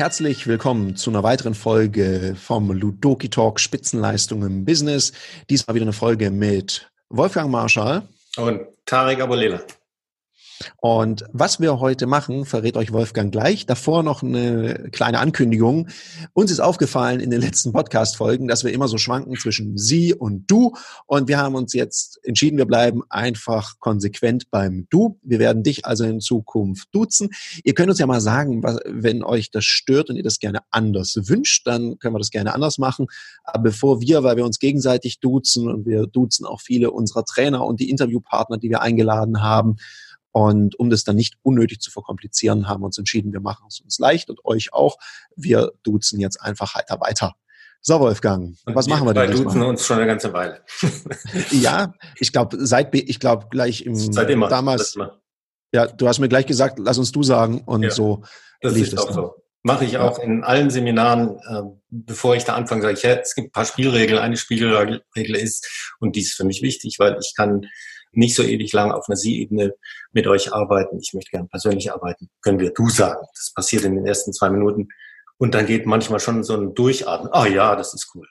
Herzlich willkommen zu einer weiteren Folge vom Ludoki Talk Spitzenleistung im Business. Diesmal wieder eine Folge mit Wolfgang Marschall und Tarek Abulela. Und was wir heute machen, verrät euch Wolfgang gleich. Davor noch eine kleine Ankündigung. Uns ist aufgefallen in den letzten Podcast-Folgen, dass wir immer so schwanken zwischen Sie und Du. Und wir haben uns jetzt entschieden, wir bleiben einfach konsequent beim Du. Wir werden dich also in Zukunft duzen. Ihr könnt uns ja mal sagen, was, wenn euch das stört und ihr das gerne anders wünscht, dann können wir das gerne anders machen. Aber bevor wir, weil wir uns gegenseitig duzen und wir duzen auch viele unserer Trainer und die Interviewpartner, die wir eingeladen haben, und um das dann nicht unnötig zu verkomplizieren, haben wir uns entschieden, wir machen es uns leicht und euch auch. Wir duzen jetzt einfach heiter weiter. So, Wolfgang, was machen wir denn? Wir duzen uns schon eine ganze Weile. ja, ich glaube, seit, ich glaube, gleich im, seit immer, damals, ja, du hast mir gleich gesagt, lass uns du sagen und ja, so. Das ist auch dann. so. Mache ich auch in allen Seminaren, äh, bevor ich da anfange, sage ich, ja, es gibt ein paar Spielregeln. Eine Spielregel ist, und die ist für mich wichtig, weil ich kann nicht so ewig lang auf einer Sie-Ebene mit euch arbeiten. Ich möchte gerne persönlich arbeiten. Können wir du sagen. Das passiert in den ersten zwei Minuten. Und dann geht manchmal schon so ein Durchatmen. Ah ja, das ist cool.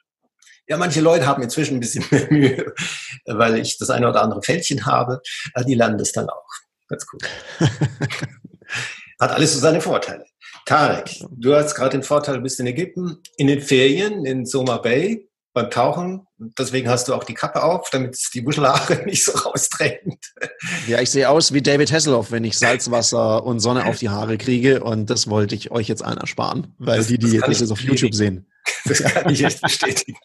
Ja, manche Leute haben inzwischen ein bisschen mehr Mühe, weil ich das eine oder andere Fältchen habe. Die lernen das dann auch. Ganz cool. Hat alles so seine Vorteile. Tarek, du hast gerade den Vorteil, du bist in Ägypten, in den Ferien in Soma Bay beim Tauchen. Deswegen hast du auch die Kappe auf, damit die Wuschelhaare nicht so rausdrängt. Ja, ich sehe aus wie David Hasselhoff, wenn ich Salzwasser und Sonne auf die Haare kriege. Und das wollte ich euch jetzt allen ersparen, weil das, die, die jetzt das auf YouTube sehen. Das kann ich echt bestätigen.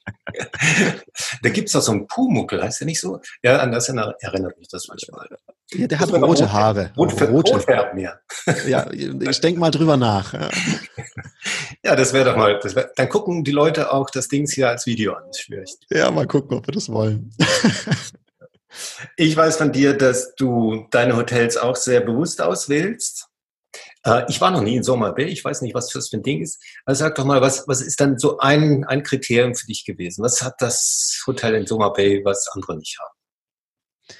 da gibt es doch so einen Pumuckel, heißt der nicht so? Ja, an das erinnert mich das manchmal. Ja, der hat rote Haare. Rot, rote. Rot mehr. Ja, ich denke mal drüber nach. Ja, ja das wäre doch mal, wär, dann gucken die Leute auch das Ding hier als Video an. Das schwierig. Ja, mal gucken, ob wir das wollen. ich weiß von dir, dass du deine Hotels auch sehr bewusst auswählst. Äh, ich war noch nie in Sommer Bay, ich weiß nicht, was das für ein Ding ist. Also sag doch mal, was, was ist dann so ein, ein Kriterium für dich gewesen? Was hat das Hotel in Sommer Bay, was andere nicht haben?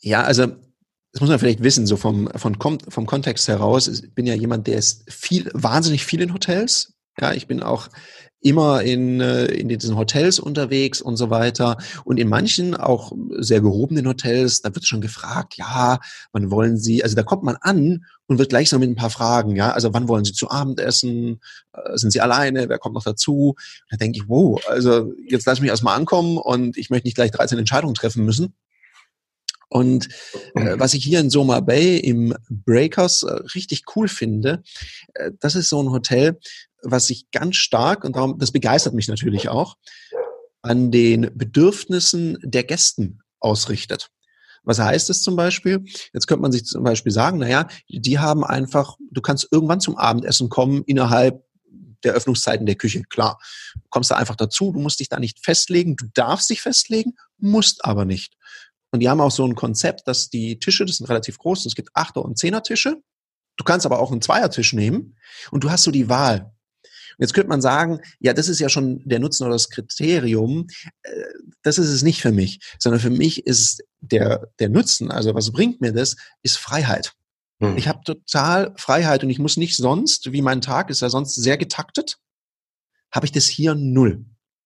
Ja, also das muss man vielleicht wissen, so vom, vom, vom Kontext heraus. Ich bin ja jemand, der ist viel, wahnsinnig viel in Hotels. Ja, ich bin auch immer in, äh, in diesen Hotels unterwegs und so weiter. Und in manchen auch sehr gehobenen Hotels, da wird schon gefragt, ja, wann wollen Sie, also da kommt man an und wird gleich so mit ein paar Fragen, ja, also wann wollen Sie zu Abend essen? Äh, sind Sie alleine? Wer kommt noch dazu? da denke ich, wow, also jetzt lass mich erstmal ankommen und ich möchte nicht gleich 13 Entscheidungen treffen müssen. Und äh, was ich hier in Soma Bay im Breakers äh, richtig cool finde, äh, das ist so ein Hotel, was sich ganz stark, und darum, das begeistert mich natürlich auch, an den Bedürfnissen der Gästen ausrichtet. Was heißt es zum Beispiel? Jetzt könnte man sich zum Beispiel sagen, naja, die haben einfach, du kannst irgendwann zum Abendessen kommen innerhalb der Öffnungszeiten der Küche. Klar, du kommst da einfach dazu, du musst dich da nicht festlegen, du darfst dich festlegen, musst aber nicht. Und die haben auch so ein Konzept, dass die Tische, das sind relativ groß, es gibt Achter- und Zehner-Tische. Du kannst aber auch einen Zweiertisch nehmen und du hast so die Wahl. Und jetzt könnte man sagen, ja, das ist ja schon der Nutzen oder das Kriterium. Äh, das ist es nicht für mich, sondern für mich ist der, der Nutzen, also was bringt mir das, ist Freiheit. Hm. Ich habe total Freiheit und ich muss nicht sonst, wie mein Tag ist ja sonst sehr getaktet, habe ich das hier null.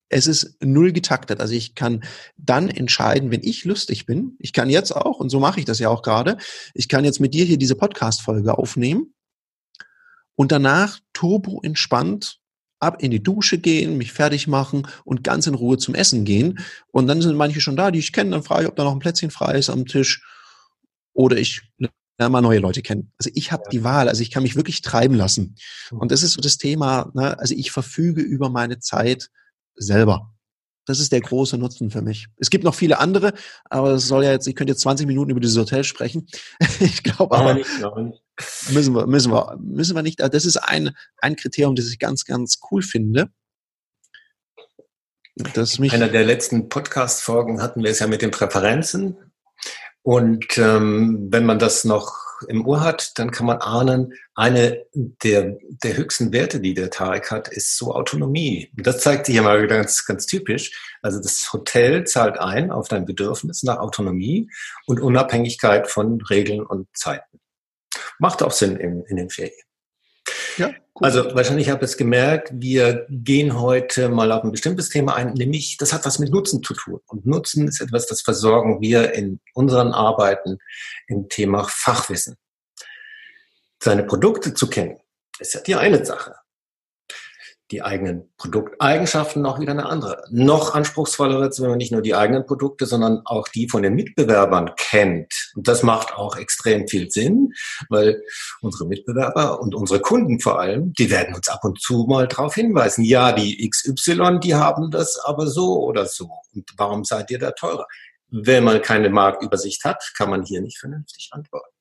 Es ist null getaktet. Also ich kann dann entscheiden, wenn ich lustig bin. Ich kann jetzt auch, und so mache ich das ja auch gerade, ich kann jetzt mit dir hier diese Podcast-Folge aufnehmen und danach turbo entspannt ab in die Dusche gehen, mich fertig machen und ganz in Ruhe zum Essen gehen. Und dann sind manche schon da, die ich kenne. Dann frage ich, ob da noch ein Plätzchen frei ist am Tisch. Oder ich lerne mal neue Leute kennen. Also ich habe ja. die Wahl. Also ich kann mich wirklich treiben lassen. Mhm. Und das ist so das Thema. Ne? Also ich verfüge über meine Zeit selber. Das ist der große Nutzen für mich. Es gibt noch viele andere, aber es soll ja jetzt, ich könnte jetzt 20 Minuten über dieses Hotel sprechen. ich glaube aber, nicht, müssen wir, müssen wir, müssen wir nicht. Das ist ein, ein Kriterium, das ich ganz, ganz cool finde. Das mich Einer der letzten Podcast-Folgen hatten wir es ja mit den Präferenzen. Und ähm, wenn man das noch im Ohr hat, dann kann man ahnen, eine der, der höchsten Werte, die der Tarek hat, ist so Autonomie. Und das zeigt sich ja mal ganz, ganz typisch. Also das Hotel zahlt ein auf dein Bedürfnis nach Autonomie und Unabhängigkeit von Regeln und Zeiten. macht auch Sinn in, in den Ferien. Ja, cool. Also wahrscheinlich habt ihr es gemerkt, wir gehen heute mal auf ein bestimmtes Thema ein, nämlich das hat was mit Nutzen zu tun. Und Nutzen ist etwas, das versorgen wir in unseren Arbeiten im Thema Fachwissen. Seine Produkte zu kennen, ist ja die eine Sache die eigenen Produkteigenschaften noch wieder eine andere. Noch anspruchsvoller wird wenn man nicht nur die eigenen Produkte, sondern auch die von den Mitbewerbern kennt. Und das macht auch extrem viel Sinn, weil unsere Mitbewerber und unsere Kunden vor allem, die werden uns ab und zu mal darauf hinweisen, ja, die XY, die haben das aber so oder so. Und warum seid ihr da teurer? Wenn man keine Marktübersicht hat, kann man hier nicht vernünftig antworten.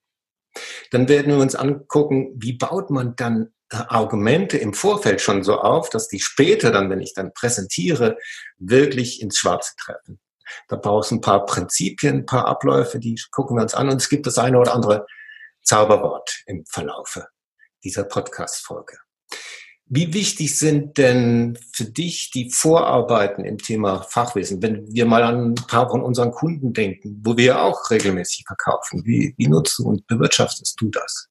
Dann werden wir uns angucken, wie baut man dann Argumente im Vorfeld schon so auf, dass die später dann, wenn ich dann präsentiere, wirklich ins Schwarze treffen. Da brauchst du ein paar Prinzipien, ein paar Abläufe, die gucken wir uns an und es gibt das eine oder andere Zauberwort im Verlaufe dieser Podcast-Folge. Wie wichtig sind denn für dich die Vorarbeiten im Thema Fachwissen? Wenn wir mal an ein paar von unseren Kunden denken, wo wir auch regelmäßig verkaufen, wie, wie nutzt du und bewirtschaftest du das?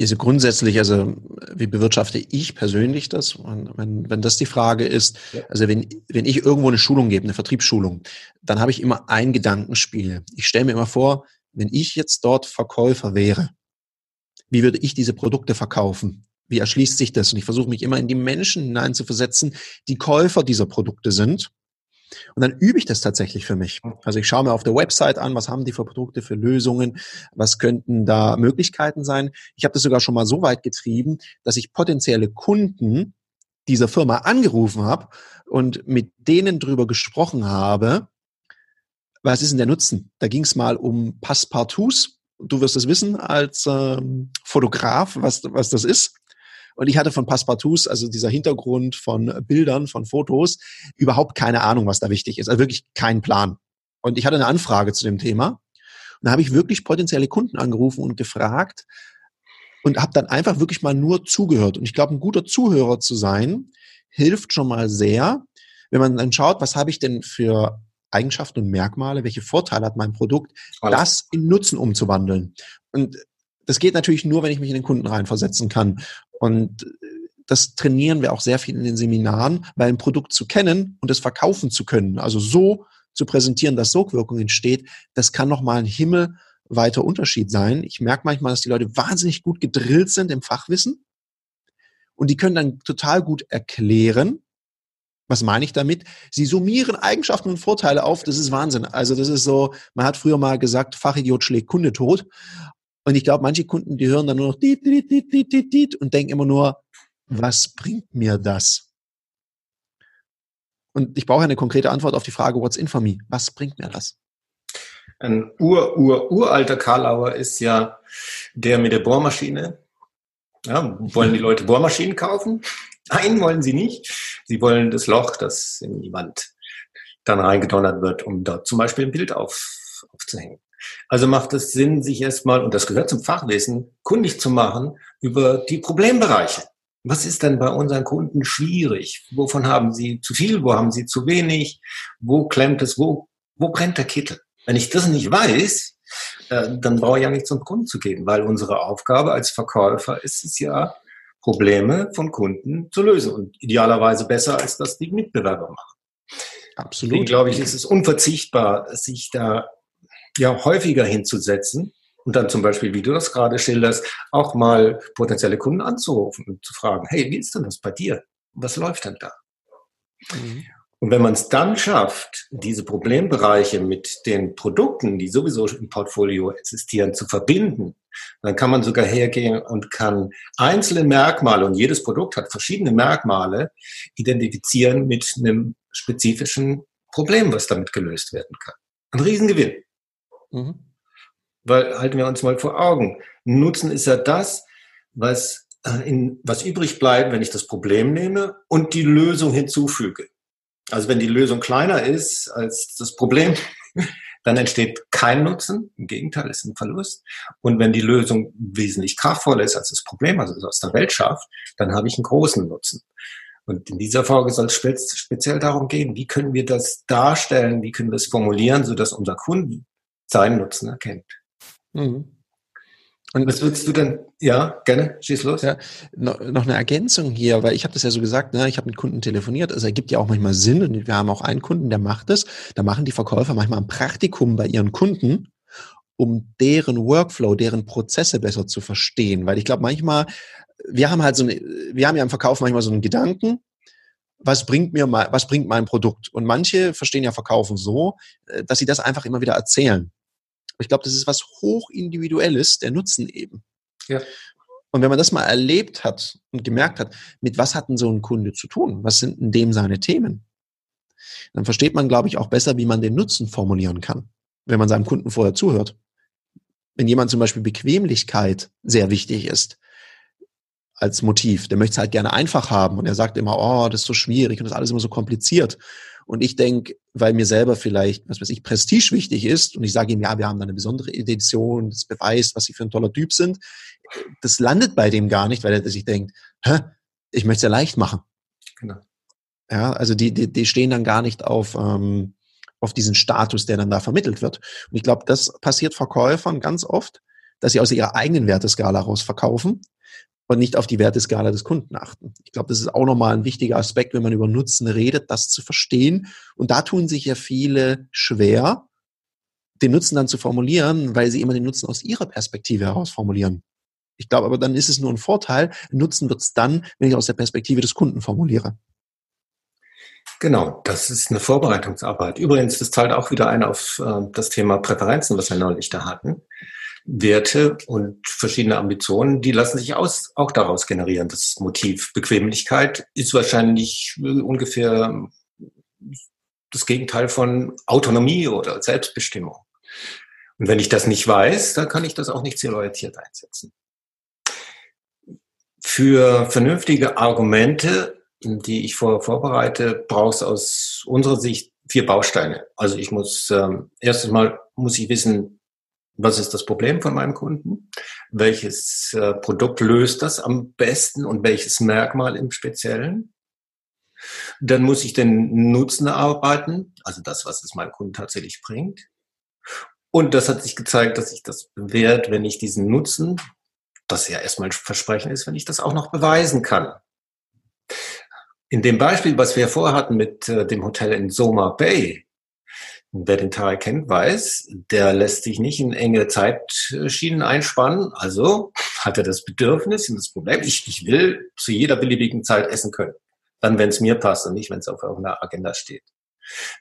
Also grundsätzlich, also wie bewirtschafte ich persönlich das? Wenn, wenn das die Frage ist, also wenn, wenn ich irgendwo eine Schulung gebe, eine Vertriebsschulung, dann habe ich immer ein Gedankenspiel. Ich stelle mir immer vor, wenn ich jetzt dort Verkäufer wäre, wie würde ich diese Produkte verkaufen? Wie erschließt sich das? Und ich versuche mich immer in die Menschen hineinzuversetzen, die Käufer dieser Produkte sind und dann übe ich das tatsächlich für mich. Also ich schaue mir auf der Website an, was haben die für Produkte, für Lösungen, was könnten da Möglichkeiten sein. Ich habe das sogar schon mal so weit getrieben, dass ich potenzielle Kunden dieser Firma angerufen habe und mit denen drüber gesprochen habe, was ist denn der Nutzen? Da ging es mal um Passepartouts. Du wirst es wissen als ähm, Fotograf, was, was das ist. Und ich hatte von Passepartouts, also dieser Hintergrund von Bildern, von Fotos, überhaupt keine Ahnung, was da wichtig ist. Also wirklich keinen Plan. Und ich hatte eine Anfrage zu dem Thema. Und da habe ich wirklich potenzielle Kunden angerufen und gefragt und habe dann einfach wirklich mal nur zugehört. Und ich glaube, ein guter Zuhörer zu sein, hilft schon mal sehr, wenn man dann schaut, was habe ich denn für Eigenschaften und Merkmale, welche Vorteile hat mein Produkt, Alles. das in Nutzen umzuwandeln. Und das geht natürlich nur, wenn ich mich in den Kunden reinversetzen kann. Und das trainieren wir auch sehr viel in den Seminaren, weil ein Produkt zu kennen und es verkaufen zu können, also so zu präsentieren, dass Sogwirkung entsteht, das kann nochmal ein himmelweiter Unterschied sein. Ich merke manchmal, dass die Leute wahnsinnig gut gedrillt sind im Fachwissen und die können dann total gut erklären, was meine ich damit? Sie summieren Eigenschaften und Vorteile auf. Das ist Wahnsinn. Also das ist so, man hat früher mal gesagt, Fachidiot schlägt Kunde tot. Und ich glaube, manche Kunden, die hören dann nur noch dit, dit, dit, dit, dit, dit und denken immer nur, was bringt mir das? Und ich brauche eine konkrete Antwort auf die Frage, what's in for me? Was bringt mir das? Ein ur, ur, uralter Karlauer ist ja der mit der Bohrmaschine. Ja, wollen die Leute Bohrmaschinen kaufen? Nein, wollen sie nicht. Sie wollen das Loch, das in die Wand dann reingedonnert wird, um dort zum Beispiel ein Bild auf, aufzuhängen. Also macht es Sinn, sich erstmal, und das gehört zum Fachwissen, kundig zu machen über die Problembereiche. Was ist denn bei unseren Kunden schwierig? Wovon haben sie zu viel? Wo haben sie zu wenig? Wo klemmt es? Wo, wo brennt der Kittel? Wenn ich das nicht weiß, äh, dann brauche ich ja nicht zum Kunden zu gehen, weil unsere Aufgabe als Verkäufer ist es ja, Probleme von Kunden zu lösen und idealerweise besser, als das die Mitbewerber machen. Absolut. Deswegen glaube ich, ist es unverzichtbar, sich da ja häufiger hinzusetzen und dann zum Beispiel, wie du das gerade schilderst, auch mal potenzielle Kunden anzurufen und zu fragen, hey, wie ist denn das bei dir? Was läuft denn da? Mhm. Und wenn man es dann schafft, diese Problembereiche mit den Produkten, die sowieso im Portfolio existieren, zu verbinden, dann kann man sogar hergehen und kann einzelne Merkmale, und jedes Produkt hat verschiedene Merkmale, identifizieren mit einem spezifischen Problem, was damit gelöst werden kann. Ein Riesengewinn. Mhm. Weil halten wir uns mal vor Augen. Nutzen ist ja das, was, äh, in, was übrig bleibt, wenn ich das Problem nehme und die Lösung hinzufüge. Also wenn die Lösung kleiner ist als das Problem, dann entsteht kein Nutzen. Im Gegenteil, es ist ein Verlust. Und wenn die Lösung wesentlich kraftvoller ist als das Problem, also aus der Welt schafft, dann habe ich einen großen Nutzen. Und in dieser Folge soll es speziell darum gehen, wie können wir das darstellen, wie können wir es formulieren, sodass unser Kunden seinen Nutzen erkennt. Mhm. Und was würdest du denn? Ja, gerne, schieß los. Ja, noch, noch eine Ergänzung hier, weil ich habe das ja so gesagt, ne, ich habe mit Kunden telefoniert, also ergibt ja auch manchmal Sinn und wir haben auch einen Kunden, der macht es. Da machen die Verkäufer manchmal ein Praktikum bei ihren Kunden, um deren Workflow, deren Prozesse besser zu verstehen. Weil ich glaube, manchmal, wir haben halt so eine, wir haben ja im Verkauf manchmal so einen Gedanken, was bringt mir mal, was bringt mein Produkt? Und manche verstehen ja Verkaufen so, äh, dass sie das einfach immer wieder erzählen. Ich glaube, das ist was hochindividuelles, der Nutzen eben. Ja. Und wenn man das mal erlebt hat und gemerkt hat, mit was hat denn so ein Kunde zu tun? Was sind in dem seine Themen? Dann versteht man, glaube ich, auch besser, wie man den Nutzen formulieren kann, wenn man seinem Kunden vorher zuhört. Wenn jemand zum Beispiel Bequemlichkeit sehr wichtig ist, als Motiv, der möchte es halt gerne einfach haben und er sagt immer, oh, das ist so schwierig und das ist alles immer so kompliziert. Und ich denke, weil mir selber vielleicht, was weiß ich, Prestige wichtig ist und ich sage ihm, ja, wir haben da eine besondere Edition, das beweist, was sie für ein toller Typ sind, das landet bei dem gar nicht, weil er sich denkt, hä, ich möchte es ja leicht machen. Genau. Ja, also die, die, die stehen dann gar nicht auf, ähm, auf diesen Status, der dann da vermittelt wird. Und ich glaube, das passiert Verkäufern ganz oft, dass sie aus ihrer eigenen Werteskala raus verkaufen und nicht auf die Werteskala des Kunden achten. Ich glaube, das ist auch nochmal ein wichtiger Aspekt, wenn man über Nutzen redet, das zu verstehen. Und da tun sich ja viele schwer, den Nutzen dann zu formulieren, weil sie immer den Nutzen aus ihrer Perspektive heraus formulieren. Ich glaube aber, dann ist es nur ein Vorteil. Nutzen wird es dann, wenn ich aus der Perspektive des Kunden formuliere. Genau, das ist eine Vorbereitungsarbeit. Übrigens, das zahlt auch wieder ein auf äh, das Thema Präferenzen, was wir neulich da hatten. Werte und verschiedene Ambitionen, die lassen sich aus, auch daraus generieren. Das Motiv Bequemlichkeit ist wahrscheinlich ungefähr das Gegenteil von Autonomie oder Selbstbestimmung. Und wenn ich das nicht weiß, dann kann ich das auch nicht zielorientiert einsetzen. Für vernünftige Argumente, die ich vorher vorbereite, brauchst aus unserer Sicht vier Bausteine. Also ich muss ähm, erstes Mal muss ich wissen, was ist das Problem von meinem Kunden? Welches äh, Produkt löst das am besten und welches Merkmal im Speziellen? Dann muss ich den Nutzen erarbeiten, also das, was es meinem Kunden tatsächlich bringt. Und das hat sich gezeigt, dass sich das bewährt, wenn ich diesen Nutzen, das ja erstmal Versprechen ist, wenn ich das auch noch beweisen kann. In dem Beispiel, was wir vorher hatten mit äh, dem Hotel in Soma Bay, Wer den Tarek kennt, weiß, der lässt sich nicht in enge Zeitschienen einspannen. Also hat er das Bedürfnis und das Problem, ich, ich will zu jeder beliebigen Zeit essen können. Dann, wenn es mir passt und nicht, wenn es auf irgendeiner Agenda steht.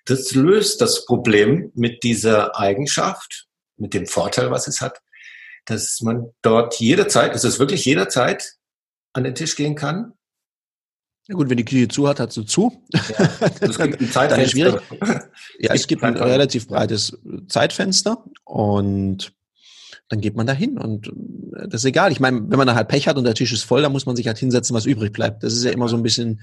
Das löst das Problem mit dieser Eigenschaft, mit dem Vorteil, was es hat, dass man dort jederzeit, es ist wirklich jederzeit an den Tisch gehen kann ja gut, wenn die Küche zu hat, hat sie zu. Ja, es gibt ein Zeitfenster. Ja, es gibt ein relativ breites Zeitfenster und dann geht man da hin und äh, das ist egal. Ich meine, wenn man da halt Pech hat und der Tisch ist voll, dann muss man sich halt hinsetzen, was übrig bleibt. Das ist ja immer so ein bisschen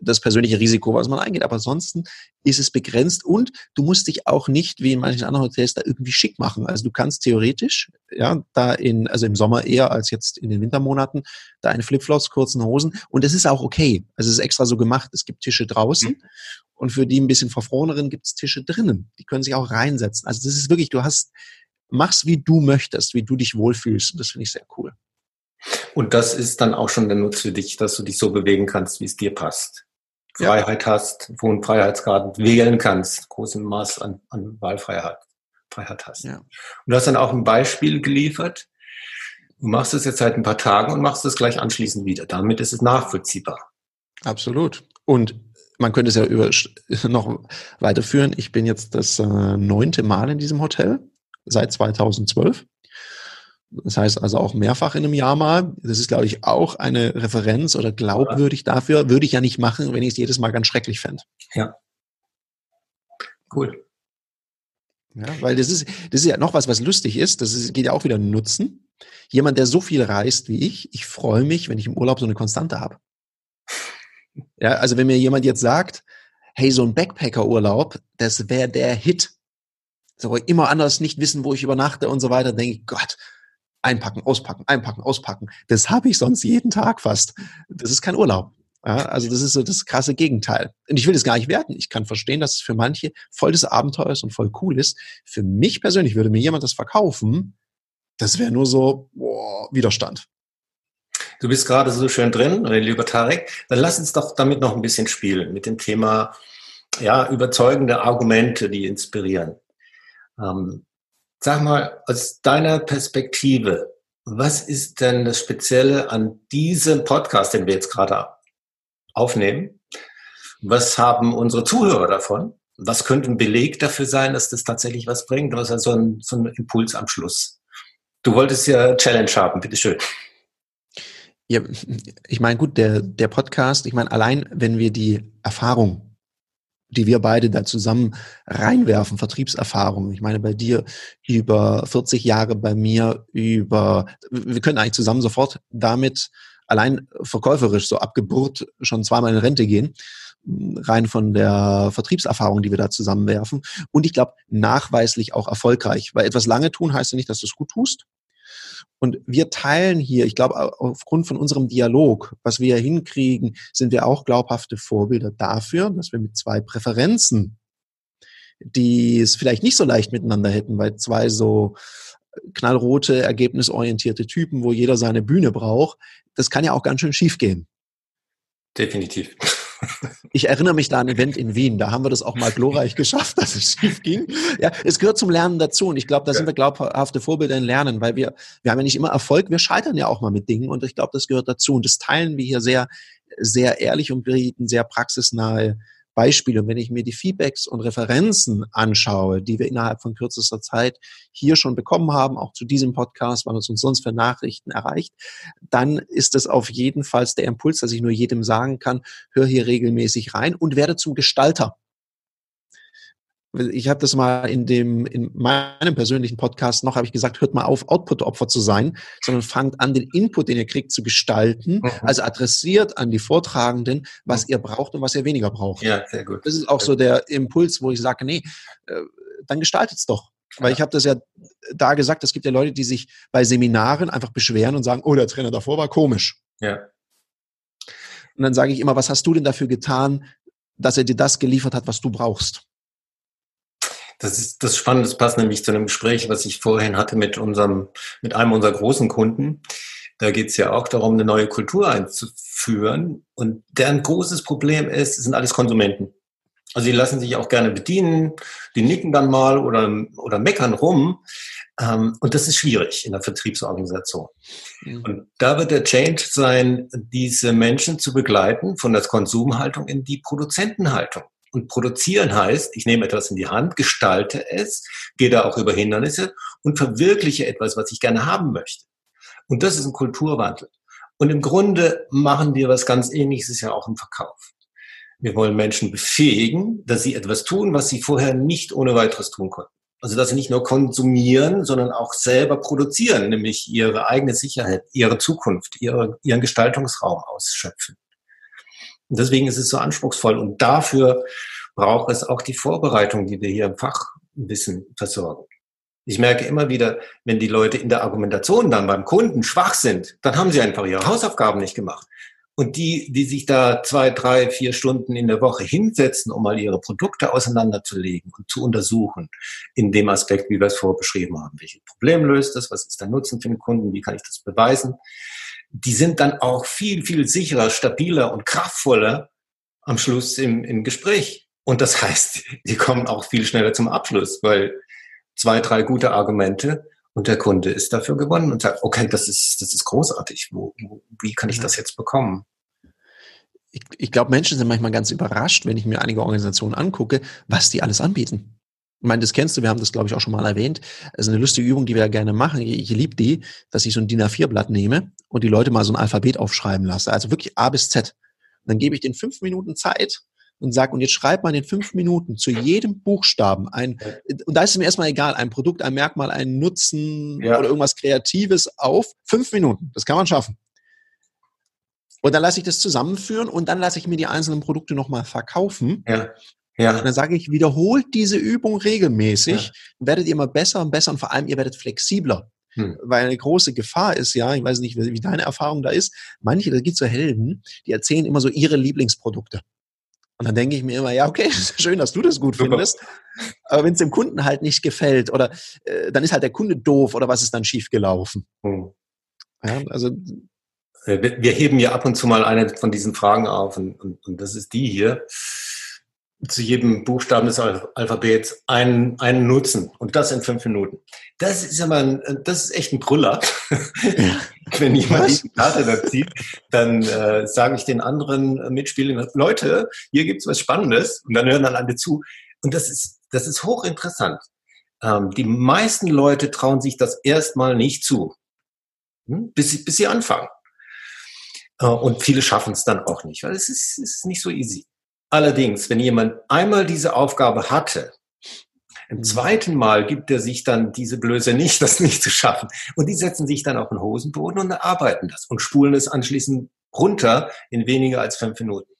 das persönliche Risiko, was man eingeht. Aber ansonsten ist es begrenzt und du musst dich auch nicht wie in manchen anderen Hotels da irgendwie schick machen. Also du kannst theoretisch, ja, da in, also im Sommer eher als jetzt in den Wintermonaten, da in Flipflops, kurzen Hosen. Und das ist auch okay. Also es ist extra so gemacht. Es gibt Tische draußen. Mhm. Und für die ein bisschen verfroreneren gibt es Tische drinnen. Die können sich auch reinsetzen. Also das ist wirklich, du hast, mach's wie du möchtest, wie du dich wohlfühlst. Und das finde ich sehr cool. Und das ist dann auch schon der Nutz für dich, dass du dich so bewegen kannst, wie es dir passt. Freiheit ja. hast, hohen Freiheitsgrad wählen kannst, großem Maß an, an Wahlfreiheit Freiheit hast. Ja. Und du hast dann auch ein Beispiel geliefert. Du machst es jetzt seit ein paar Tagen und machst es gleich anschließend wieder. Damit ist es nachvollziehbar. Absolut. Und man könnte es ja über, noch weiterführen. Ich bin jetzt das äh, neunte Mal in diesem Hotel seit 2012. Das heißt also auch mehrfach in einem Jahr mal. Das ist, glaube ich, auch eine Referenz oder glaubwürdig dafür. Würde ich ja nicht machen, wenn ich es jedes Mal ganz schrecklich fände. Ja. Cool. Ja, weil das ist, das ist ja noch was, was lustig ist. Das ist, geht ja auch wieder Nutzen. Jemand, der so viel reist wie ich, ich freue mich, wenn ich im Urlaub so eine Konstante habe. Ja, also wenn mir jemand jetzt sagt, hey, so ein Backpacker-Urlaub, das wäre der Hit. So immer anders nicht wissen, wo ich übernachte und so weiter, denke ich, Gott, einpacken, auspacken, einpacken, auspacken. Das habe ich sonst jeden Tag fast. Das ist kein Urlaub. Ja, also das ist so das krasse Gegenteil. Und ich will das gar nicht werten. Ich kann verstehen, dass es für manche voll das Abenteuer ist und voll cool ist. Für mich persönlich würde mir jemand das verkaufen, Das wäre nur so boah, Widerstand. Du bist gerade so schön drin, lieber Tarek. Dann lass uns doch damit noch ein bisschen spielen mit dem Thema ja, überzeugende Argumente, die inspirieren. Ähm, sag mal, aus deiner Perspektive, was ist denn das Spezielle an diesem Podcast, den wir jetzt gerade aufnehmen? Was haben unsere Zuhörer davon? Was könnte ein Beleg dafür sein, dass das tatsächlich was bringt? Was ist so ein, so ein Impuls am Schluss? Du wolltest ja Challenge haben, bitteschön. Ja, ich meine, gut, der, der Podcast, ich meine, allein wenn wir die Erfahrung die wir beide da zusammen reinwerfen, Vertriebserfahrung. Ich meine, bei dir über 40 Jahre, bei mir über, wir können eigentlich zusammen sofort damit allein verkäuferisch so ab Geburt schon zweimal in Rente gehen, rein von der Vertriebserfahrung, die wir da zusammenwerfen. Und ich glaube, nachweislich auch erfolgreich, weil etwas lange tun heißt ja nicht, dass du es gut tust. Und wir teilen hier, ich glaube, aufgrund von unserem Dialog, was wir hinkriegen, sind wir auch glaubhafte Vorbilder dafür, dass wir mit zwei Präferenzen, die es vielleicht nicht so leicht miteinander hätten, weil zwei so knallrote, ergebnisorientierte Typen, wo jeder seine Bühne braucht, das kann ja auch ganz schön schief gehen. Definitiv. Ich erinnere mich da an ein Event in Wien, da haben wir das auch mal glorreich geschafft, dass es schief ging. Ja, es gehört zum Lernen dazu und ich glaube, da sind wir glaubhafte Vorbilder in Lernen, weil wir, wir haben ja nicht immer Erfolg, wir scheitern ja auch mal mit Dingen und ich glaube, das gehört dazu und das teilen wir hier sehr, sehr ehrlich und bieten sehr praxisnahe Beispiele. Und wenn ich mir die Feedbacks und Referenzen anschaue, die wir innerhalb von kürzester Zeit hier schon bekommen haben, auch zu diesem Podcast, weil es uns sonst für Nachrichten erreicht, dann ist es auf jeden Fall der Impuls, dass ich nur jedem sagen kann, hör hier regelmäßig rein und werde zum Gestalter ich habe das mal in dem in meinem persönlichen Podcast noch habe ich gesagt, hört mal auf Output-Opfer zu sein, sondern fangt an den Input, den ihr kriegt, zu gestalten. Mhm. Also adressiert an die Vortragenden, was mhm. ihr braucht und was ihr weniger braucht. Ja, sehr gut. Das ist auch so der Impuls, wo ich sage, nee, äh, dann gestaltet's doch. Weil ja. ich habe das ja da gesagt, es gibt ja Leute, die sich bei Seminaren einfach beschweren und sagen, oh, der Trainer davor war komisch. Ja. Und dann sage ich immer, was hast du denn dafür getan, dass er dir das geliefert hat, was du brauchst? Das ist das Spannende, das passt nämlich zu einem Gespräch, was ich vorhin hatte mit unserem, mit einem unserer großen Kunden. Da geht es ja auch darum, eine neue Kultur einzuführen. Und deren großes Problem ist, es sind alles Konsumenten. Also die lassen sich auch gerne bedienen, die nicken dann mal oder, oder meckern rum. Ähm, und das ist schwierig in der Vertriebsorganisation. Mhm. Und da wird der Change sein, diese Menschen zu begleiten von der Konsumhaltung in die Produzentenhaltung. Und produzieren heißt, ich nehme etwas in die Hand, gestalte es, gehe da auch über Hindernisse und verwirkliche etwas, was ich gerne haben möchte. Und das ist ein Kulturwandel. Und im Grunde machen wir was ganz Ähnliches ja auch im Verkauf. Wir wollen Menschen befähigen, dass sie etwas tun, was sie vorher nicht ohne weiteres tun konnten. Also dass sie nicht nur konsumieren, sondern auch selber produzieren, nämlich ihre eigene Sicherheit, ihre Zukunft, ihre, ihren Gestaltungsraum ausschöpfen. Und deswegen ist es so anspruchsvoll. Und dafür braucht es auch die Vorbereitung, die wir hier im Fachwissen versorgen. Ich merke immer wieder, wenn die Leute in der Argumentation dann beim Kunden schwach sind, dann haben sie einfach ihre Hausaufgaben nicht gemacht. Und die, die sich da zwei, drei, vier Stunden in der Woche hinsetzen, um mal ihre Produkte auseinanderzulegen und zu untersuchen, in dem Aspekt, wie wir es vorher beschrieben haben. Welches Problem löst das? Was ist der Nutzen für den Kunden? Wie kann ich das beweisen? Die sind dann auch viel, viel sicherer, stabiler und kraftvoller am Schluss im, im Gespräch. Und das heißt, die kommen auch viel schneller zum Abschluss, weil zwei, drei gute Argumente und der Kunde ist dafür gewonnen und sagt, okay, das ist, das ist großartig. Wo, wo, wie kann ich das jetzt bekommen? Ich, ich glaube, Menschen sind manchmal ganz überrascht, wenn ich mir einige Organisationen angucke, was die alles anbieten. Ich meine, das kennst du, wir haben das, glaube ich, auch schon mal erwähnt. Das ist eine lustige Übung, die wir ja gerne machen. Ich, ich liebe die, dass ich so ein DIN A4-Blatt nehme und die Leute mal so ein Alphabet aufschreiben lasse. Also wirklich A bis Z. Und dann gebe ich den fünf Minuten Zeit und sage, und jetzt schreib mal in fünf Minuten zu jedem Buchstaben ein, und da ist es mir erstmal egal, ein Produkt, ein Merkmal, ein Nutzen ja. oder irgendwas Kreatives auf. Fünf Minuten. Das kann man schaffen. Und dann lasse ich das zusammenführen und dann lasse ich mir die einzelnen Produkte nochmal verkaufen. Ja. Ja. Und dann sage ich, wiederholt diese Übung regelmäßig, ja. werdet ihr immer besser und besser und vor allem ihr werdet flexibler. Hm. Weil eine große Gefahr ist ja, ich weiß nicht, wie deine Erfahrung da ist, manche, da gibt es so Helden, die erzählen immer so ihre Lieblingsprodukte. Und dann denke ich mir immer, ja, okay, schön, dass du das gut Super. findest. Aber wenn es dem Kunden halt nicht gefällt oder äh, dann ist halt der Kunde doof oder was ist dann schiefgelaufen? Hm. Ja, also äh, wir heben ja ab und zu mal eine von diesen Fragen auf und, und, und das ist die hier zu jedem Buchstaben des Alphabets einen, einen Nutzen und das in fünf Minuten. Das ist aber ein, das ist echt ein Brüller. Wenn jemand Was? die Karte da zieht, dann äh, sage ich den anderen Mitspielern, Leute, hier gibt's was Spannendes und dann hören dann alle zu. Und das ist, das ist hochinteressant. Ähm, die meisten Leute trauen sich das erstmal nicht zu, hm? bis, bis sie anfangen. Äh, und viele schaffen es dann auch nicht, weil es ist, es ist nicht so easy. Allerdings, wenn jemand einmal diese Aufgabe hatte, im mhm. zweiten Mal gibt er sich dann diese Blöße nicht, das nicht zu schaffen. Und die setzen sich dann auf den Hosenboden und erarbeiten das und spulen es anschließend runter in weniger als fünf Minuten.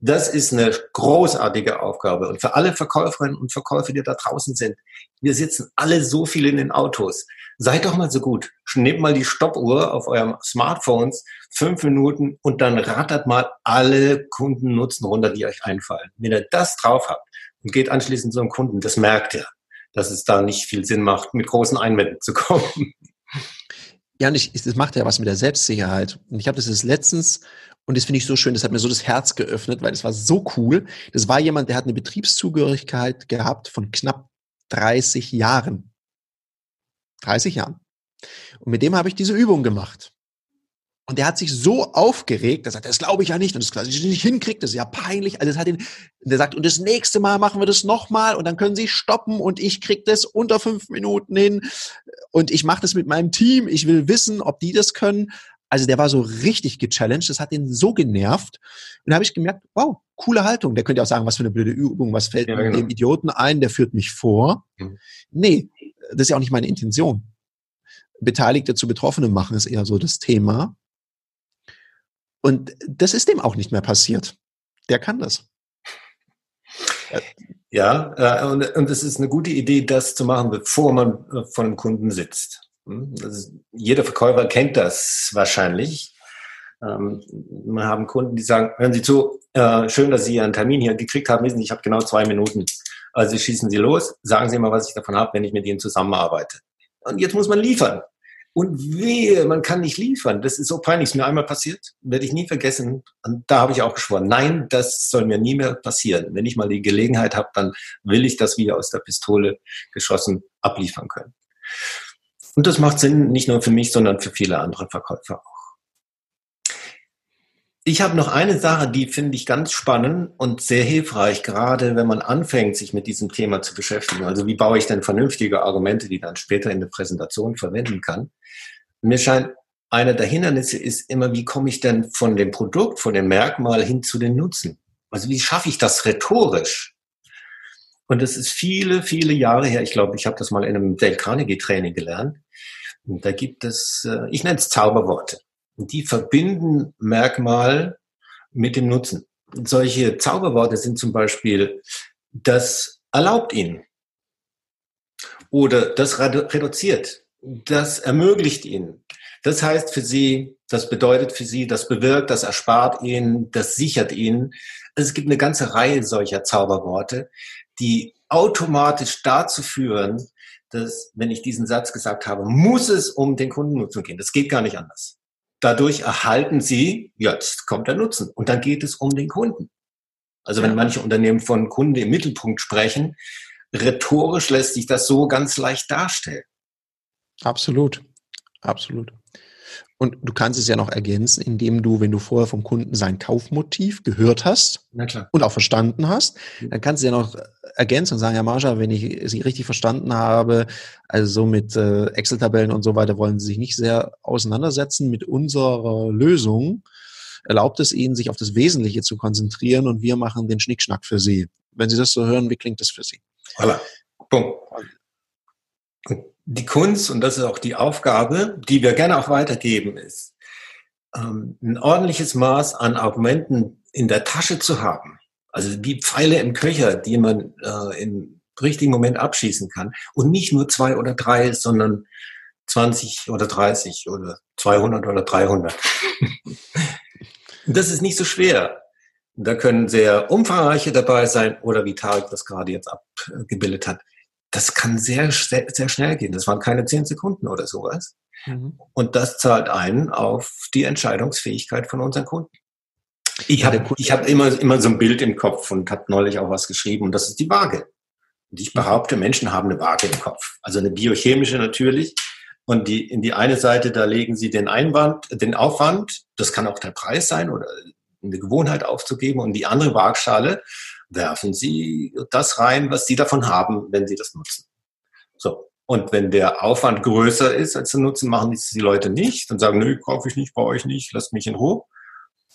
Das ist eine großartige Aufgabe. Und für alle Verkäuferinnen und Verkäufer, die da draußen sind, wir sitzen alle so viel in den Autos. Seid doch mal so gut. Nehmt mal die Stoppuhr auf eurem Smartphones, fünf Minuten und dann rattert mal alle Kundennutzen runter, die euch einfallen. Wenn ihr das drauf habt und geht anschließend zu einem Kunden, das merkt ihr, dass es da nicht viel Sinn macht, mit großen Einwänden zu kommen. Ja, und ich, das macht ja was mit der Selbstsicherheit. Und ich habe das jetzt letztens und das finde ich so schön, das hat mir so das Herz geöffnet, weil das war so cool. Das war jemand, der hat eine Betriebszugehörigkeit gehabt von knapp 30 Jahren. 30 Jahren. Und mit dem habe ich diese Übung gemacht. Und der hat sich so aufgeregt, er sagt, das glaube ich ja nicht und das dass ich nicht hinkriegt, das ist ja peinlich. Also das hat ihn, der sagt, und das nächste Mal machen wir das nochmal und dann können Sie stoppen und ich krieg das unter fünf Minuten hin und ich mache das mit meinem Team. Ich will wissen, ob die das können. Also der war so richtig gechallenged, das hat ihn so genervt. Und da habe ich gemerkt, wow, coole Haltung. Der könnte auch sagen, was für eine blöde Übung, was fällt ja, genau. dem Idioten ein, der führt mich vor. Mhm. Nee, das ist ja auch nicht meine Intention. Beteiligte zu Betroffenen machen ist eher so das Thema. Und das ist dem auch nicht mehr passiert. Der kann das. Ja, äh, und, und es ist eine gute Idee, das zu machen, bevor man äh, vor einem Kunden sitzt. Also jeder Verkäufer kennt das wahrscheinlich. Ähm, wir haben Kunden, die sagen, hören Sie zu, äh, schön, dass Sie Ihren Termin hier gekriegt haben. Ich habe genau zwei Minuten. Also schießen Sie los, sagen Sie mal, was ich davon habe, wenn ich mit Ihnen zusammenarbeite. Und jetzt muss man liefern. Und wehe, man kann nicht liefern. Das ist so peinlich. Ist mir einmal passiert, werde ich nie vergessen. Und da habe ich auch geschworen, nein, das soll mir nie mehr passieren. Wenn ich mal die Gelegenheit habe, dann will ich das wie aus der Pistole geschossen abliefern können. Und das macht Sinn nicht nur für mich, sondern für viele andere Verkäufer auch. Ich habe noch eine Sache, die finde ich ganz spannend und sehr hilfreich, gerade wenn man anfängt, sich mit diesem Thema zu beschäftigen. Also wie baue ich denn vernünftige Argumente, die dann später in der Präsentation verwenden kann? Mir scheint, einer der Hindernisse ist immer, wie komme ich denn von dem Produkt, von dem Merkmal hin zu den Nutzen? Also wie schaffe ich das rhetorisch? Und das ist viele, viele Jahre her. Ich glaube, ich habe das mal in einem Dale Carnegie Training gelernt. Und da gibt es, äh, ich nenne es Zauberworte. Und die verbinden Merkmal mit dem Nutzen. Solche Zauberworte sind zum Beispiel, das erlaubt ihnen. Oder das reduziert. Das ermöglicht ihnen. Das heißt für sie, das bedeutet für sie, das bewirkt, das erspart ihnen, das sichert ihnen. Also es gibt eine ganze Reihe solcher Zauberworte, die automatisch dazu führen, dass, wenn ich diesen Satz gesagt habe, muss es um den Kundennutzen gehen. Das geht gar nicht anders. Dadurch erhalten Sie, jetzt kommt der Nutzen. Und dann geht es um den Kunden. Also wenn manche Unternehmen von Kunde im Mittelpunkt sprechen, rhetorisch lässt sich das so ganz leicht darstellen. Absolut. Absolut. Und du kannst es ja noch ergänzen, indem du, wenn du vorher vom Kunden sein Kaufmotiv gehört hast und auch verstanden hast, mhm. dann kannst du ja noch ergänzen und sagen, ja Marsha, wenn ich sie richtig verstanden habe, also so mit äh, Excel-Tabellen und so weiter wollen sie sich nicht sehr auseinandersetzen mit unserer Lösung, erlaubt es ihnen, sich auf das Wesentliche zu konzentrieren und wir machen den Schnickschnack für sie. Wenn sie das so hören, wie klingt das für sie? Voilà. Punkt die Kunst, und das ist auch die Aufgabe, die wir gerne auch weitergeben, ist, ähm, ein ordentliches Maß an Argumenten in der Tasche zu haben. Also wie Pfeile im Köcher, die man äh, im richtigen Moment abschießen kann. Und nicht nur zwei oder drei, sondern 20 oder 30 oder 200 oder 300. das ist nicht so schwer. Da können sehr umfangreiche dabei sein oder wie Tarek das gerade jetzt abgebildet hat. Das kann sehr, sehr, sehr schnell gehen. Das waren keine zehn Sekunden oder sowas. Mhm. Und das zahlt ein auf die Entscheidungsfähigkeit von unseren Kunden. Ich habe ich hab immer, immer so ein Bild im Kopf und habe neulich auch was geschrieben und das ist die Waage. Und ich behaupte, Menschen haben eine Waage im Kopf. Also eine biochemische natürlich. Und die, in die eine Seite, da legen sie den Einwand, den Aufwand, das kann auch der Preis sein oder eine Gewohnheit aufzugeben. Und die andere Waagschale werfen sie das rein, was sie davon haben, wenn sie das nutzen. So. Und wenn der Aufwand größer ist als der Nutzen, machen die, die Leute nicht und sagen, nö, kaufe ich nicht, brauche ich nicht, lasst mich in Ruhe.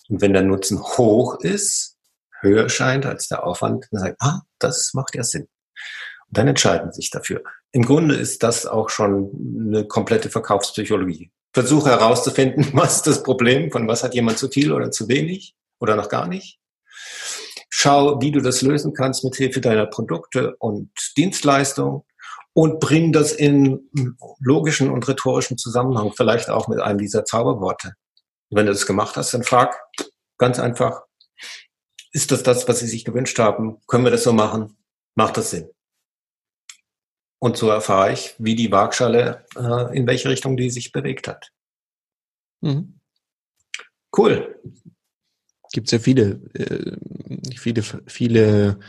Und wenn der Nutzen hoch ist, höher scheint als der Aufwand, dann sagt, ah, das macht ja Sinn. Und dann entscheiden sie sich dafür. Im Grunde ist das auch schon eine komplette Verkaufspsychologie. Versuche herauszufinden, was ist das Problem, von was hat jemand zu viel oder zu wenig oder noch gar nicht. Schau, wie du das lösen kannst mit Hilfe deiner Produkte und Dienstleistungen und bring das in logischen und rhetorischen Zusammenhang, vielleicht auch mit einem dieser Zauberworte. Und wenn du das gemacht hast, dann frag ganz einfach, ist das das, was Sie sich gewünscht haben? Können wir das so machen? Macht das Sinn? Und so erfahre ich, wie die Waagschale, äh, in welche Richtung die sich bewegt hat. Mhm. Cool. Gibt es ja viele, äh, viele, viele,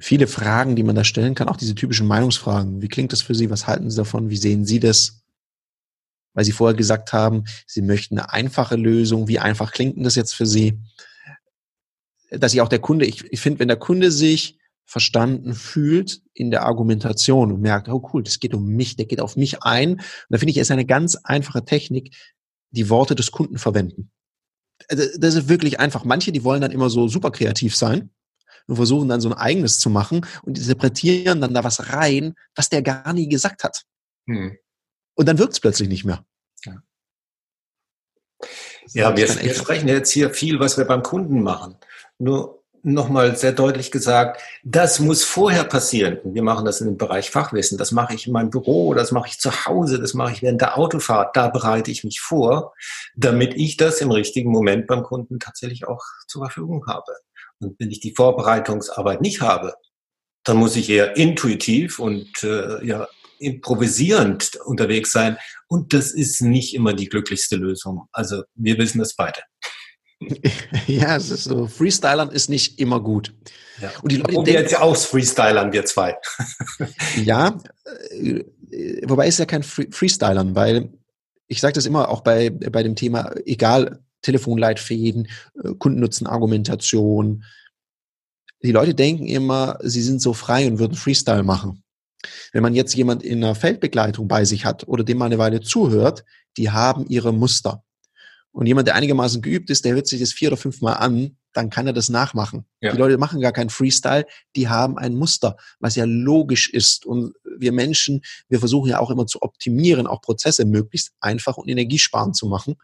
viele Fragen, die man da stellen kann. Auch diese typischen Meinungsfragen. Wie klingt das für Sie? Was halten Sie davon? Wie sehen Sie das? weil Sie vorher gesagt haben, Sie möchten eine einfache Lösung. Wie einfach klingt denn das jetzt für Sie? Dass sich auch der Kunde, ich, ich finde, wenn der Kunde sich verstanden fühlt in der Argumentation und merkt, oh cool, das geht um mich, der geht auf mich ein. Und da finde ich, es ist eine ganz einfache Technik, die Worte des Kunden verwenden. Also, das ist wirklich einfach. Manche, die wollen dann immer so super kreativ sein und versuchen dann so ein eigenes zu machen und interpretieren dann da was rein, was der gar nie gesagt hat. Hm. Und dann wirkt es plötzlich nicht mehr. Ja, ja wir, wir sprechen jetzt hier viel, was wir beim Kunden machen. Nur nochmal sehr deutlich gesagt, das muss vorher passieren. Wir machen das in dem Bereich Fachwissen. Das mache ich in meinem Büro, das mache ich zu Hause, das mache ich während der Autofahrt. Da bereite ich mich vor, damit ich das im richtigen Moment beim Kunden tatsächlich auch zur Verfügung habe. Und wenn ich die Vorbereitungsarbeit nicht habe, dann muss ich eher intuitiv und äh, ja improvisierend unterwegs sein. Und das ist nicht immer die glücklichste Lösung. Also wir wissen das beide. Ja, es ist so. Freestylern ist nicht immer gut. Ja. Und die Leute denken, jetzt aus Freestylern, wir zwei. ja, äh, wobei es ja kein Freestylern, weil ich sage das immer auch bei, bei dem Thema, egal, Telefonleitfäden, äh, Kundennutzenargumentation. Die Leute denken immer, sie sind so frei und würden Freestyle machen. Wenn man jetzt jemand in einer Feldbegleitung bei sich hat oder dem mal eine Weile zuhört, die haben ihre Muster. Und jemand, der einigermaßen geübt ist, der hört sich das vier oder fünfmal an, dann kann er das nachmachen. Ja. Die Leute machen gar keinen Freestyle, die haben ein Muster, was ja logisch ist. Und wir Menschen, wir versuchen ja auch immer zu optimieren, auch Prozesse möglichst einfach und energiesparend zu machen.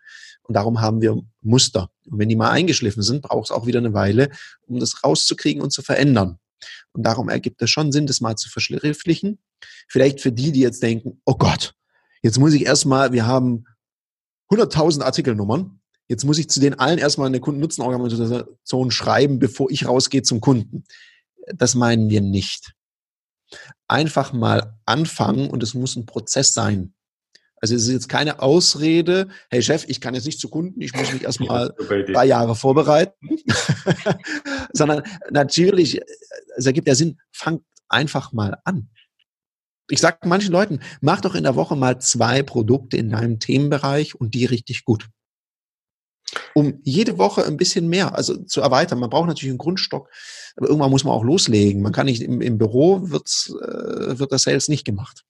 Und darum haben wir Muster. Und wenn die mal eingeschliffen sind, braucht es auch wieder eine Weile, um das rauszukriegen und zu verändern. Und darum ergibt es schon Sinn, das mal zu verschriftlichen. Vielleicht für die, die jetzt denken, oh Gott, jetzt muss ich erstmal, wir haben 100.000 Artikelnummern. Jetzt muss ich zu den allen erstmal eine Kundennutzenorganisation schreiben, bevor ich rausgehe zum Kunden. Das meinen wir nicht. Einfach mal anfangen und es muss ein Prozess sein. Also es ist jetzt keine Ausrede, hey Chef, ich kann jetzt nicht zu Kunden, ich muss mich erstmal drei Jahre vorbereiten, sondern natürlich, es ergibt ja Sinn, fangt einfach mal an. Ich sage manchen Leuten, mach doch in der Woche mal zwei Produkte in deinem Themenbereich und die richtig gut. Um jede Woche ein bisschen mehr, also zu erweitern. Man braucht natürlich einen Grundstock, aber irgendwann muss man auch loslegen. Man kann nicht im, im Büro wird's, äh, wird das Sales nicht gemacht.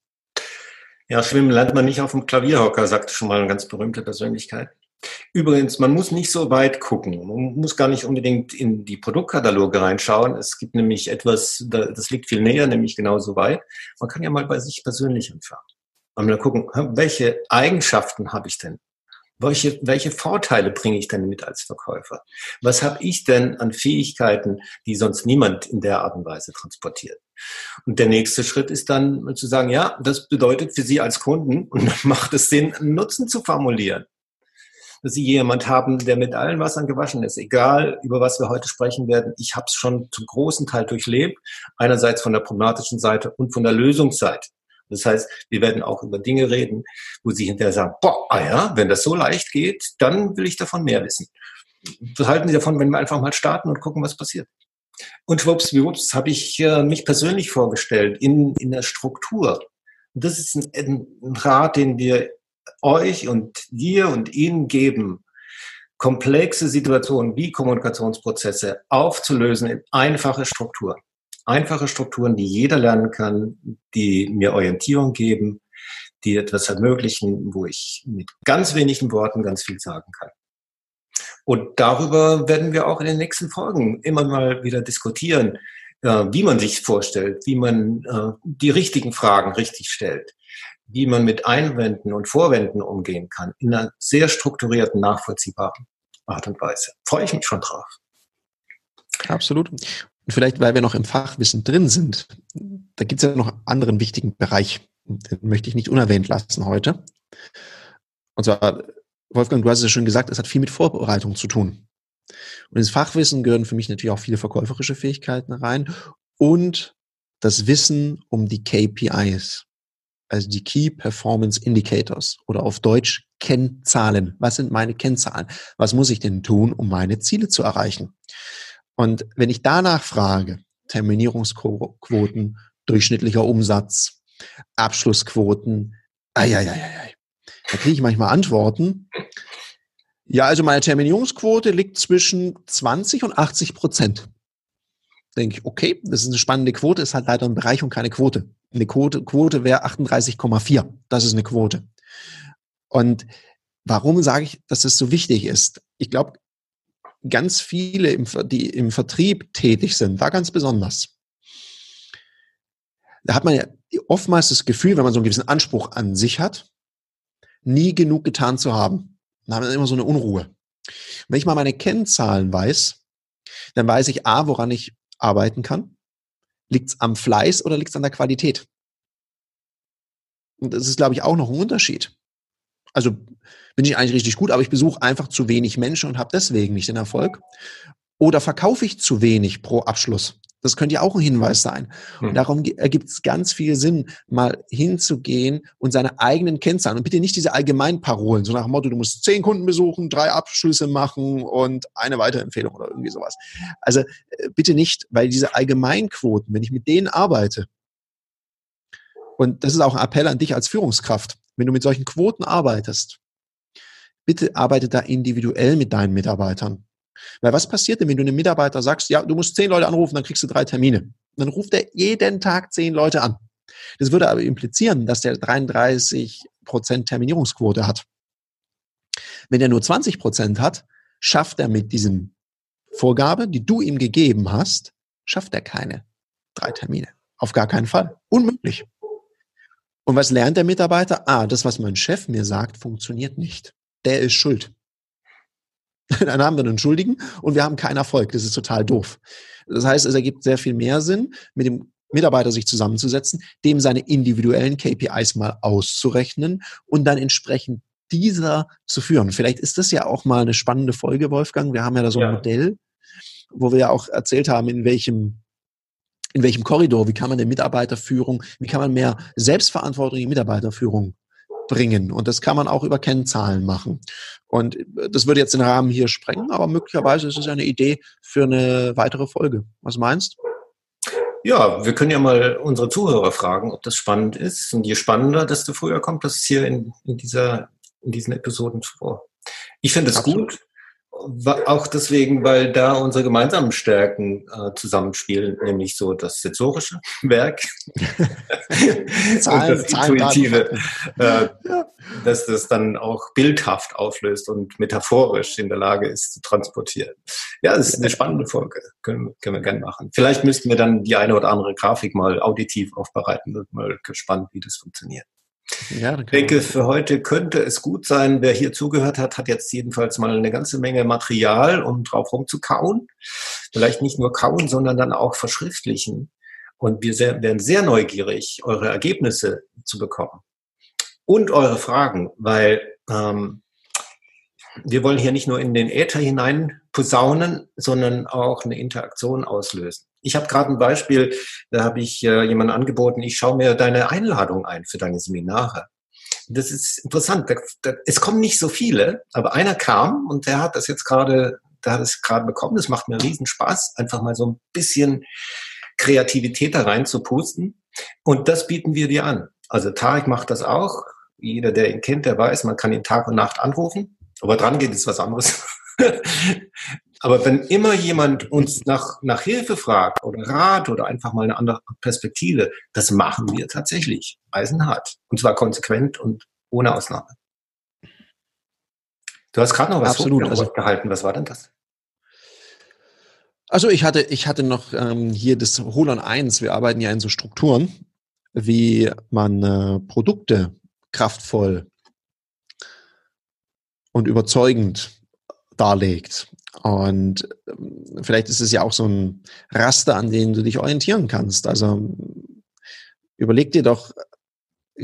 Ja, schwimmen lernt man nicht auf dem Klavierhocker, sagte schon mal eine ganz berühmte Persönlichkeit. Übrigens, man muss nicht so weit gucken. Man muss gar nicht unbedingt in die Produktkataloge reinschauen. Es gibt nämlich etwas, das liegt viel näher, nämlich genauso weit. Man kann ja mal bei sich persönlich anfangen. Und mal gucken, welche Eigenschaften habe ich denn? Welche, welche Vorteile bringe ich denn mit als Verkäufer? Was habe ich denn an Fähigkeiten, die sonst niemand in der Art und Weise transportiert? Und der nächste Schritt ist dann zu sagen, ja, das bedeutet für Sie als Kunden, und macht es Sinn, einen Nutzen zu formulieren. Dass Sie jemand haben, der mit allen Wassern gewaschen ist. Egal, über was wir heute sprechen werden, ich habe es schon zum großen Teil durchlebt. Einerseits von der problematischen Seite und von der Lösungsseite. Das heißt, wir werden auch über Dinge reden, wo Sie hinterher sagen, boah, ah ja, wenn das so leicht geht, dann will ich davon mehr wissen. Was halten Sie davon, wenn wir einfach mal starten und gucken, was passiert? Und schwuppsdiwupps habe ich äh, mich persönlich vorgestellt in, in der Struktur. Und das ist ein, ein Rat, den wir euch und dir und ihnen geben, komplexe Situationen wie Kommunikationsprozesse aufzulösen in einfache Strukturen. Einfache Strukturen, die jeder lernen kann, die mir Orientierung geben, die etwas ermöglichen, wo ich mit ganz wenigen Worten ganz viel sagen kann. Und darüber werden wir auch in den nächsten Folgen immer mal wieder diskutieren, äh, wie man sich vorstellt, wie man äh, die richtigen Fragen richtig stellt, wie man mit Einwänden und Vorwänden umgehen kann, in einer sehr strukturierten, nachvollziehbaren Art und Weise. Freue ich mich schon drauf. Absolut. Und vielleicht, weil wir noch im Fachwissen drin sind, da gibt es ja noch einen anderen wichtigen Bereich, den möchte ich nicht unerwähnt lassen heute. Und zwar Wolfgang, du hast es ja schon gesagt, es hat viel mit Vorbereitung zu tun. Und ins Fachwissen gehören für mich natürlich auch viele verkäuferische Fähigkeiten rein und das Wissen um die KPIs, also die Key Performance Indicators oder auf Deutsch Kennzahlen. Was sind meine Kennzahlen? Was muss ich denn tun, um meine Ziele zu erreichen? Und wenn ich danach frage, Terminierungsquoten, durchschnittlicher Umsatz, Abschlussquoten, ai, ai, ai, ai, da kriege ich manchmal Antworten. Ja, also meine Terminierungsquote liegt zwischen 20 und 80 Prozent. Denke ich, okay, das ist eine spannende Quote, ist halt leider ein Bereich und keine Quote. Eine Quote, Quote wäre 38,4. Das ist eine Quote. Und warum sage ich, dass das so wichtig ist? Ich glaube, ganz viele, die im Vertrieb tätig sind, da ganz besonders. Da hat man ja oftmals das Gefühl, wenn man so einen gewissen Anspruch an sich hat, nie genug getan zu haben. Dann haben wir immer so eine Unruhe. Wenn ich mal meine Kennzahlen weiß, dann weiß ich A, woran ich arbeiten kann. Liegt es am Fleiß oder liegt es an der Qualität? Und das ist, glaube ich, auch noch ein Unterschied. Also bin ich eigentlich richtig gut, aber ich besuche einfach zu wenig Menschen und habe deswegen nicht den Erfolg. Oder verkaufe ich zu wenig pro Abschluss? Das könnte ja auch ein Hinweis sein. Und hm. darum ergibt es ganz viel Sinn, mal hinzugehen und seine eigenen Kennzahlen und bitte nicht diese Allgemeinparolen, so nach dem Motto, du musst zehn Kunden besuchen, drei Abschlüsse machen und eine Weiterempfehlung oder irgendwie sowas. Also äh, bitte nicht, weil diese Allgemeinquoten, wenn ich mit denen arbeite, und das ist auch ein Appell an dich als Führungskraft, wenn du mit solchen Quoten arbeitest, bitte arbeite da individuell mit deinen Mitarbeitern. Weil was passiert denn, wenn du einem Mitarbeiter sagst, ja, du musst zehn Leute anrufen, dann kriegst du drei Termine. Dann ruft er jeden Tag zehn Leute an. Das würde aber implizieren, dass der 33 Prozent Terminierungsquote hat. Wenn er nur 20 Prozent hat, schafft er mit diesem Vorgabe, die du ihm gegeben hast, schafft er keine drei Termine. Auf gar keinen Fall. Unmöglich. Und was lernt der Mitarbeiter? Ah, das, was mein Chef mir sagt, funktioniert nicht. Der ist schuld. dann haben wir einen Schuldigen und wir haben keinen Erfolg. Das ist total doof. Das heißt, es ergibt sehr viel mehr Sinn, mit dem Mitarbeiter sich zusammenzusetzen, dem seine individuellen KPIs mal auszurechnen und dann entsprechend dieser zu führen. Vielleicht ist das ja auch mal eine spannende Folge, Wolfgang. Wir haben ja da so ein ja. Modell, wo wir ja auch erzählt haben, in welchem in welchem Korridor, wie kann man eine Mitarbeiterführung, wie kann man mehr Selbstverantwortung in die Mitarbeiterführung bringen. Und das kann man auch über Kennzahlen machen. Und das würde jetzt den Rahmen hier sprengen, aber möglicherweise ist es eine Idee für eine weitere Folge. Was meinst du? Ja, wir können ja mal unsere Zuhörer fragen, ob das spannend ist. Und je spannender, desto früher kommt das hier in, in, dieser, in diesen Episoden vor. Ich finde es gut. Auch deswegen, weil da unsere gemeinsamen Stärken äh, zusammenspielen, nämlich so das sensorische Werk Zahlen, und das intuitive, äh, ja. dass das dann auch bildhaft auflöst und metaphorisch in der Lage ist zu transportieren. Ja, das ist eine spannende Folge, können, können wir gerne machen. Vielleicht müssten wir dann die eine oder andere Grafik mal auditiv aufbereiten. Wird mal gespannt, wie das funktioniert. Ja, ich denke, für heute könnte es gut sein. Wer hier zugehört hat, hat jetzt jedenfalls mal eine ganze Menge Material, um drauf rumzukauen. Vielleicht nicht nur kauen, sondern dann auch verschriftlichen. Und wir sehr, werden sehr neugierig, eure Ergebnisse zu bekommen. Und eure Fragen, weil ähm, wir wollen hier nicht nur in den Äther hinein posaunen, sondern auch eine Interaktion auslösen. Ich habe gerade ein Beispiel, da habe ich äh, jemanden angeboten, ich schaue mir deine Einladung ein für deine Seminare. Das ist interessant. Da, da, es kommen nicht so viele, aber einer kam und der hat das jetzt gerade, der hat es gerade bekommen. Das macht mir riesen Spaß, einfach mal so ein bisschen Kreativität da rein zu pusten. Und das bieten wir dir an. Also Tarek macht das auch. Jeder, der ihn kennt, der weiß, man kann ihn Tag und Nacht anrufen. Aber dran geht ist was anderes. Aber wenn immer jemand uns nach, nach Hilfe fragt oder Rat oder einfach mal eine andere Perspektive, das machen wir tatsächlich. Eisenhart. Und zwar konsequent und ohne Ausnahme. Du hast gerade noch was Absolut, also, gehalten. Was war denn das? Also ich hatte, ich hatte noch ähm, hier das Holon 1. Wir arbeiten ja in so Strukturen, wie man äh, Produkte kraftvoll und überzeugend darlegt. Und ähm, vielleicht ist es ja auch so ein Raster, an dem du dich orientieren kannst. Also überleg dir doch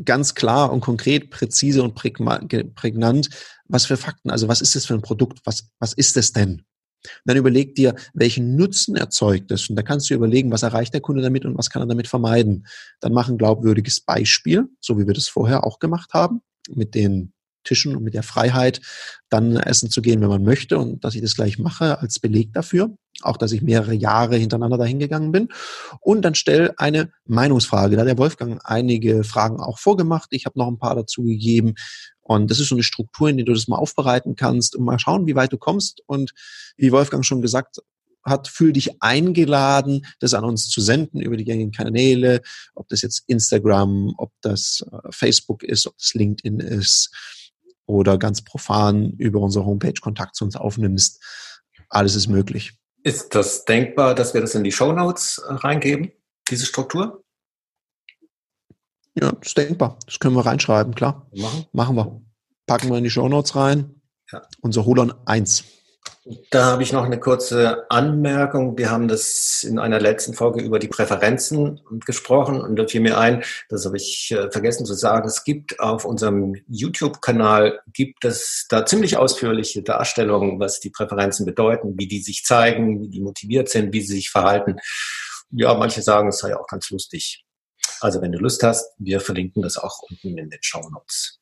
ganz klar und konkret, präzise und prägnant, was für Fakten, also was ist das für ein Produkt, was, was ist es denn? Und dann überleg dir, welchen Nutzen erzeugt es. Und da kannst du überlegen, was erreicht der Kunde damit und was kann er damit vermeiden. Dann mach ein glaubwürdiges Beispiel, so wie wir das vorher auch gemacht haben, mit den Tischen und mit der Freiheit, dann essen zu gehen, wenn man möchte und dass ich das gleich mache als Beleg dafür. Auch, dass ich mehrere Jahre hintereinander dahin gegangen bin. Und dann stell eine Meinungsfrage. Da hat der Wolfgang einige Fragen auch vorgemacht. Ich habe noch ein paar dazu gegeben. Und das ist so eine Struktur, in der du das mal aufbereiten kannst und mal schauen, wie weit du kommst. Und wie Wolfgang schon gesagt hat, fühl dich eingeladen, das an uns zu senden über die gängigen Kanäle, ob das jetzt Instagram, ob das äh, Facebook ist, ob das LinkedIn ist oder ganz profan über unsere Homepage Kontakt zu uns aufnimmst. Alles ist möglich. Ist das denkbar, dass wir das in die Show Notes äh, reingeben, diese Struktur? Ja, das ist denkbar. Das können wir reinschreiben, klar. Machen, Machen wir. Packen wir in die Show Notes rein. Ja. Unser Holon 1. Da habe ich noch eine kurze Anmerkung. Wir haben das in einer letzten Folge über die Präferenzen gesprochen und da fiel mir ein, das habe ich äh, vergessen zu sagen, es gibt auf unserem YouTube-Kanal, gibt es da ziemlich ausführliche Darstellungen, was die Präferenzen bedeuten, wie die sich zeigen, wie die motiviert sind, wie sie sich verhalten. Ja, manche sagen, es sei auch ganz lustig. Also wenn du Lust hast, wir verlinken das auch unten in den Show Notes.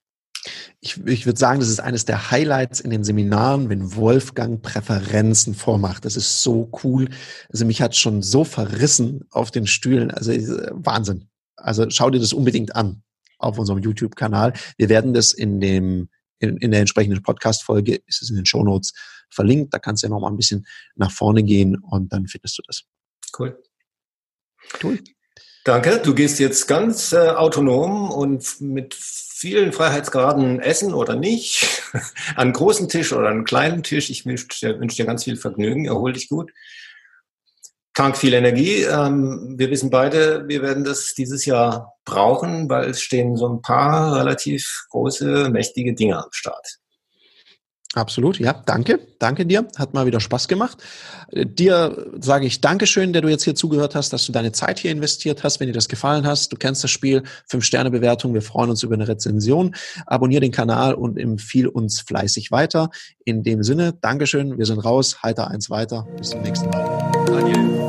Ich, ich würde sagen, das ist eines der Highlights in den Seminaren, wenn Wolfgang Präferenzen vormacht. Das ist so cool. Also mich hat schon so verrissen auf den Stühlen. Also äh, Wahnsinn. Also schau dir das unbedingt an auf unserem YouTube-Kanal. Wir werden das in dem in, in der entsprechenden Podcast-Folge ist es in den Show Notes verlinkt. Da kannst du ja noch mal ein bisschen nach vorne gehen und dann findest du das. Cool. Cool. Danke. Du gehst jetzt ganz äh, autonom und mit vielen Freiheitsgraden essen oder nicht, an großen Tisch oder an kleinen Tisch. Ich wünsche dir, wünsch dir ganz viel Vergnügen, erhol dich gut. Tank viel Energie. Ähm, wir wissen beide, wir werden das dieses Jahr brauchen, weil es stehen so ein paar relativ große, mächtige Dinge am Start. Absolut, ja, danke, danke dir, hat mal wieder Spaß gemacht. Dir sage ich Dankeschön, der du jetzt hier zugehört hast, dass du deine Zeit hier investiert hast. Wenn dir das gefallen hast, du kennst das Spiel, fünf Sterne Bewertung, wir freuen uns über eine Rezension. Abonnier den Kanal und empfiehl uns fleißig weiter. In dem Sinne, Dankeschön, wir sind raus, heiter eins weiter, bis zum nächsten Mal. Daniel.